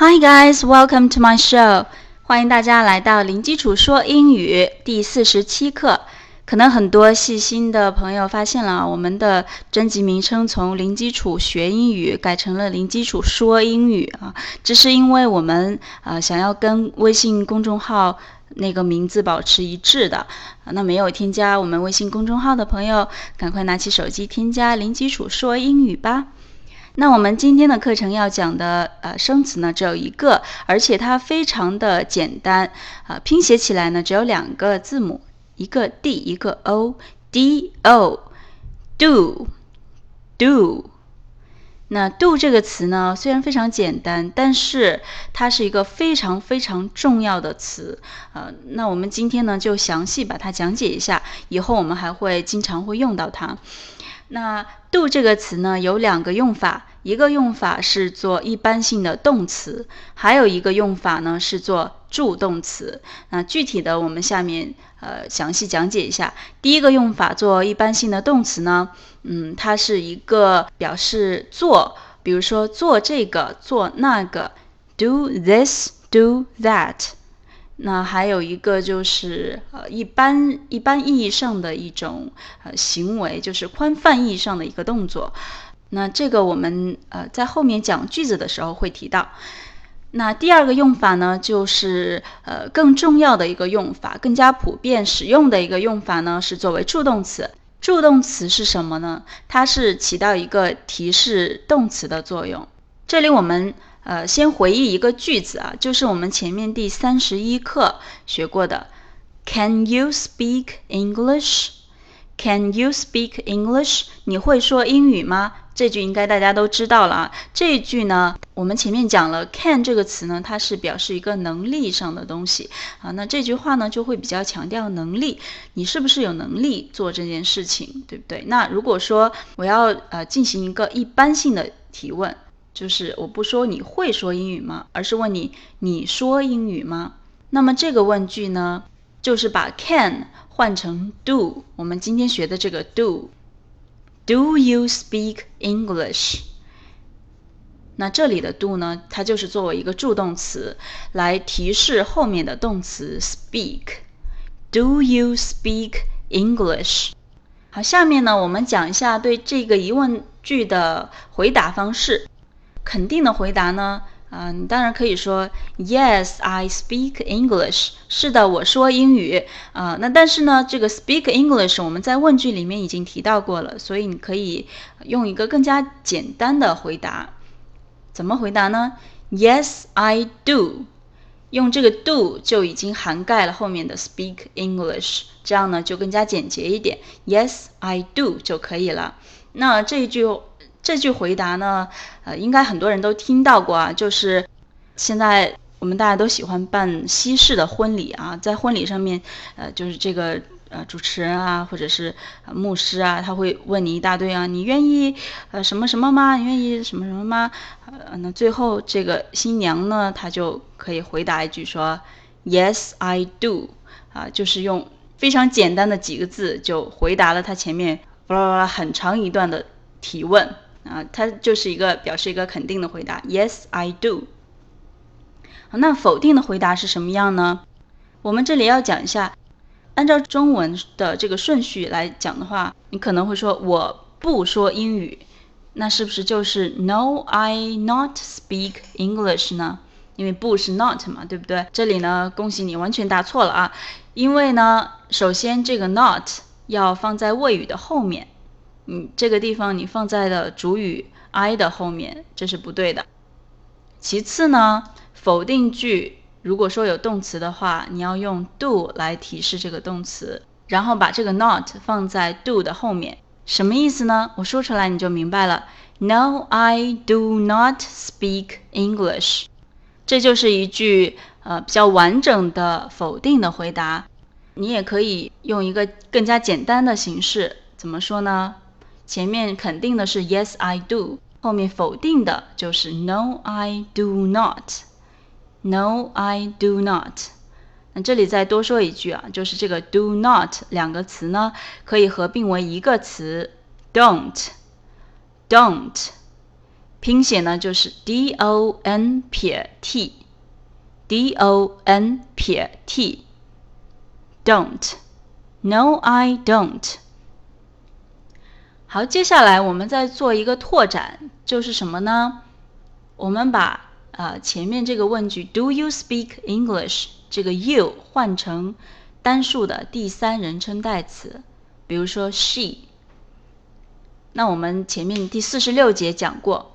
Hi guys, welcome to my show. 欢迎大家来到零基础说英语第四十七课。可能很多细心的朋友发现了，我们的专辑名称从零基础学英语改成了零基础说英语啊。这是因为我们啊想要跟微信公众号那个名字保持一致的。那没有添加我们微信公众号的朋友，赶快拿起手机添加零基础说英语吧。那我们今天的课程要讲的呃生词呢只有一个，而且它非常的简单啊，拼写起来呢只有两个字母，一个 d 一个 o，d o，do，do。那 do 这个词呢虽然非常简单，但是它是一个非常非常重要的词啊。那我们今天呢就详细把它讲解一下，以后我们还会经常会用到它。那 do 这个词呢，有两个用法，一个用法是做一般性的动词，还有一个用法呢是做助动词。那具体的，我们下面呃详细讲解一下。第一个用法做一般性的动词呢，嗯，它是一个表示做，比如说做这个，做那个，do this，do that。那还有一个就是呃，一般一般意义上的一种呃行为，就是宽泛意义上的一个动作。那这个我们呃在后面讲句子的时候会提到。那第二个用法呢，就是呃更重要的一个用法，更加普遍使用的一个用法呢，是作为助动词。助动词是什么呢？它是起到一个提示动词的作用。这里我们。呃，先回忆一个句子啊，就是我们前面第三十一课学过的，Can you speak English？Can you speak English？你会说英语吗？这句应该大家都知道了啊。这一句呢，我们前面讲了，can 这个词呢，它是表示一个能力上的东西啊。那这句话呢，就会比较强调能力，你是不是有能力做这件事情，对不对？那如果说我要呃进行一个一般性的提问。就是我不说你会说英语吗，而是问你你说英语吗？那么这个问句呢，就是把 can 换成 do。我们今天学的这个 do，do you speak English？那这里的 do 呢，它就是作为一个助动词来提示后面的动词 speak。Do you speak English？好，下面呢，我们讲一下对这个疑问句的回答方式。肯定的回答呢？啊，你当然可以说 Yes, I speak English。是的，我说英语。啊，那但是呢，这个 speak English 我们在问句里面已经提到过了，所以你可以用一个更加简单的回答。怎么回答呢？Yes, I do。用这个 do 就已经涵盖了后面的 speak English，这样呢就更加简洁一点。Yes, I do 就可以了。那这一句。这句回答呢，呃，应该很多人都听到过啊，就是现在我们大家都喜欢办西式的婚礼啊，在婚礼上面，呃，就是这个呃主持人啊，或者是牧师啊，他会问你一大堆啊，你愿意呃什么什么吗？你愿意什么什么吗？呃，那最后这个新娘呢，她就可以回答一句说，Yes I do，啊，就是用非常简单的几个字就回答了他前面巴拉巴拉很长一段的提问。啊，它就是一个表示一个肯定的回答，Yes, I do。好，那否定的回答是什么样呢？我们这里要讲一下，按照中文的这个顺序来讲的话，你可能会说我不说英语，那是不是就是 No, I not speak English 呢？因为不是 not 嘛，对不对？这里呢，恭喜你完全答错了啊，因为呢，首先这个 not 要放在谓语的后面。嗯，这个地方你放在了主语 I 的后面，这是不对的。其次呢，否定句如果说有动词的话，你要用 do 来提示这个动词，然后把这个 not 放在 do 的后面，什么意思呢？我说出来你就明白了。No, I do not speak English。这就是一句呃比较完整的否定的回答。你也可以用一个更加简单的形式，怎么说呢？前面肯定的是 Yes I do，后面否定的就是 No I do not，No I do not。那这里再多说一句啊，就是这个 do not 两个词呢，可以合并为一个词 don't，don't。 拼写呢就是 d o n 撇 t，d o n 撇 t，don't，no I don't。 好，接下来我们再做一个拓展，就是什么呢？我们把呃前面这个问句 Do you speak English 这个 you 换成单数的第三人称代词，比如说 she。那我们前面第四十六节讲过，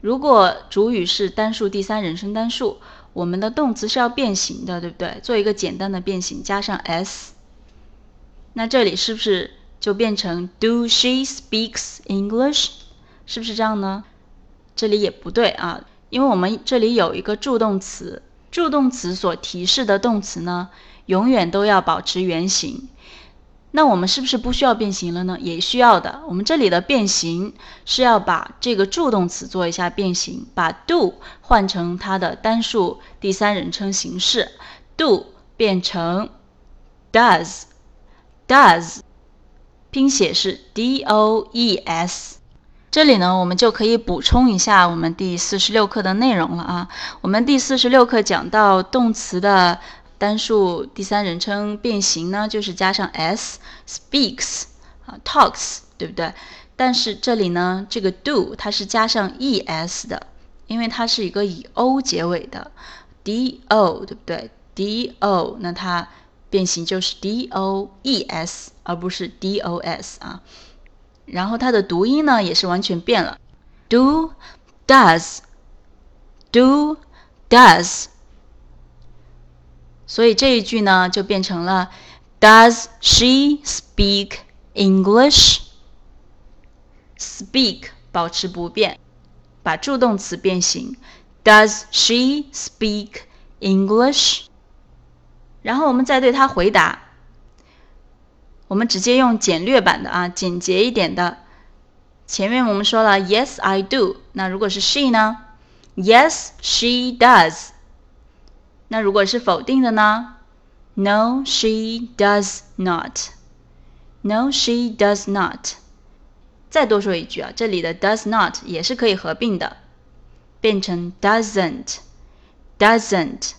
如果主语是单数第三人称单数，我们的动词是要变形的，对不对？做一个简单的变形，加上 s。那这里是不是就变成 Do she speaks English？是不是这样呢？这里也不对啊，因为我们这里有一个助动词，助动词所提示的动词呢，永远都要保持原形。那我们是不是不需要变形了呢？也需要的。我们这里的变形是要把这个助动词做一下变形，把 do 换成它的单数第三人称形式，do 变成 does，does，拼写是 d o e s。这里呢，我们就可以补充一下我们第四十六课的内容了啊。我们第四十六课讲到动词的。单数第三人称变形呢，就是加上 s，speaks 啊，talks，对不对？但是这里呢，这个 do 它是加上 es 的，因为它是一个以 o 结尾的，do，对不对？do，那它变形就是 does，而不是 dos 啊。然后它的读音呢，也是完全变了，do，does，do，does。所以这一句呢，就变成了 Does she speak English？Speak 保持不变，把助动词变形。Does she speak English？ 然后我们再对他回答。我们直接用简略版的啊，简洁一点的。前面我们说了 Yes, I do。那如果是 she 呢？Yes, she does。那如果是否定的呢？No, she does not. No, she does not. 再多说一句啊，这里的 does not 也是可以合并的，变成 doesn't, doesn't,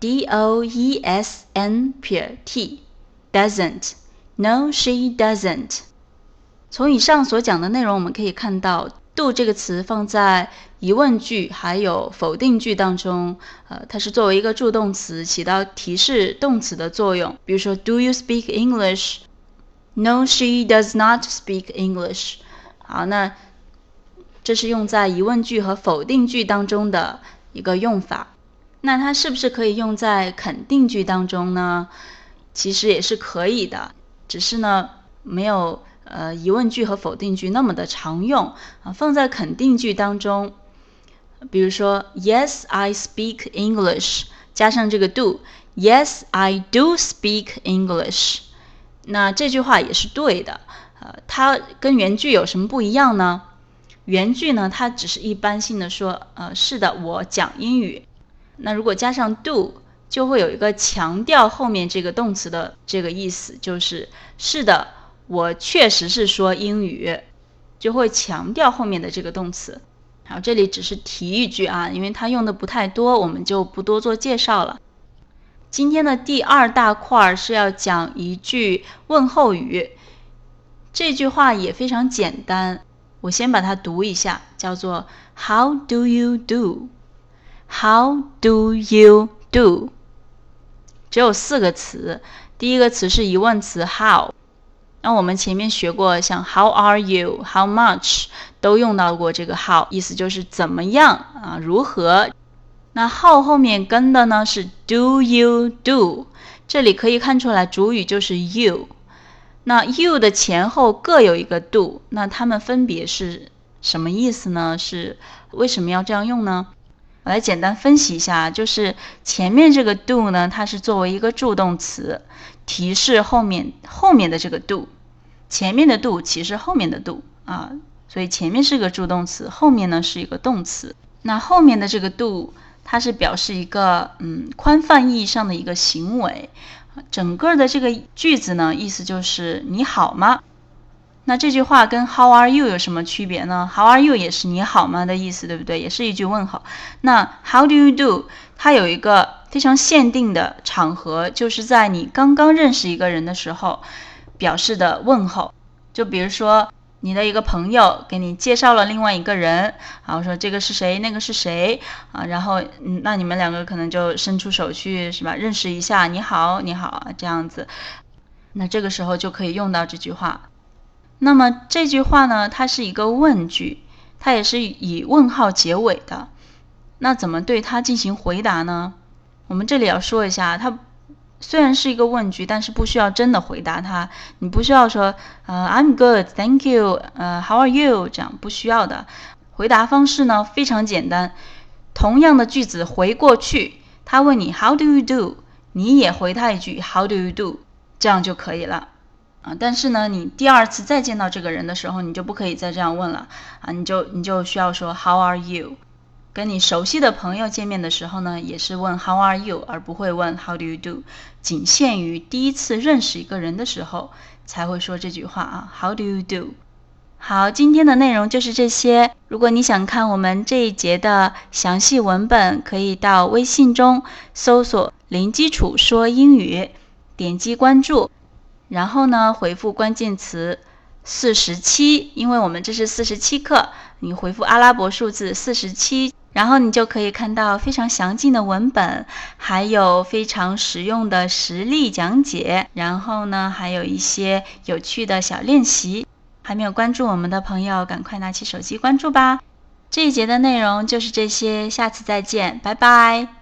D O E S N' T doesn't. No, she doesn't. 从以上所讲的内容，我们可以看到。do 这个词放在疑问句还有否定句当中，呃，它是作为一个助动词，起到提示动词的作用。比如说，Do you speak English？No, she does not speak English。好，那这是用在疑问句和否定句当中的一个用法。那它是不是可以用在肯定句当中呢？其实也是可以的，只是呢没有。呃，疑问句和否定句那么的常用啊，放在肯定句当中，比如说，Yes, I speak English，加上这个 do，Yes, I do speak English，那这句话也是对的。呃，它跟原句有什么不一样呢？原句呢，它只是一般性的说，呃，是的，我讲英语。那如果加上 do，就会有一个强调后面这个动词的这个意思，就是是的。我确实是说英语，就会强调后面的这个动词。好，这里只是提一句啊，因为它用的不太多，我们就不多做介绍了。今天的第二大块是要讲一句问候语，这句话也非常简单，我先把它读一下，叫做 How do you do？How do you do？只有四个词，第一个词是疑问词 How。那我们前面学过，像 How are you? How much 都用到过这个 How，意思就是怎么样啊，如何？那 How 后面跟的呢是 Do you do？这里可以看出来主语就是 you。那 you 的前后各有一个 do，那它们分别是什么意思呢？是为什么要这样用呢？我来简单分析一下，就是前面这个 do 呢，它是作为一个助动词。提示后面后面的这个 do，前面的 do 其实后面的 do 啊，所以前面是个助动词，后面呢是一个动词。那后面的这个 do，它是表示一个嗯宽泛意义上的一个行为。整个的这个句子呢，意思就是你好吗？那这句话跟 How are you 有什么区别呢？How are you 也是你好吗的意思，对不对？也是一句问候。那 How do you do？它有一个非常限定的场合，就是在你刚刚认识一个人的时候表示的问候。就比如说，你的一个朋友给你介绍了另外一个人，然后说这个是谁，那个是谁啊？然后，嗯，那你们两个可能就伸出手去，是吧？认识一下，你好，你好，这样子。那这个时候就可以用到这句话。那么这句话呢，它是一个问句，它也是以问号结尾的。那怎么对它进行回答呢？我们这里要说一下，它虽然是一个问句，但是不需要真的回答它。你不需要说，呃，I'm good, thank you，呃，How are you？这样不需要的。回答方式呢非常简单，同样的句子回过去，他问你 How do you do？你也回他一句 How do you do？这样就可以了。啊，但是呢，你第二次再见到这个人的时候，你就不可以再这样问了啊，你就你就需要说 How are you？跟你熟悉的朋友见面的时候呢，也是问 How are you？而不会问 How do you do？仅限于第一次认识一个人的时候才会说这句话啊，How do you do？好，今天的内容就是这些。如果你想看我们这一节的详细文本，可以到微信中搜索“零基础说英语”，点击关注。然后呢，回复关键词四十七，因为我们这是四十七课，你回复阿拉伯数字四十七，然后你就可以看到非常详尽的文本，还有非常实用的实例讲解，然后呢，还有一些有趣的小练习。还没有关注我们的朋友，赶快拿起手机关注吧。这一节的内容就是这些，下次再见，拜拜。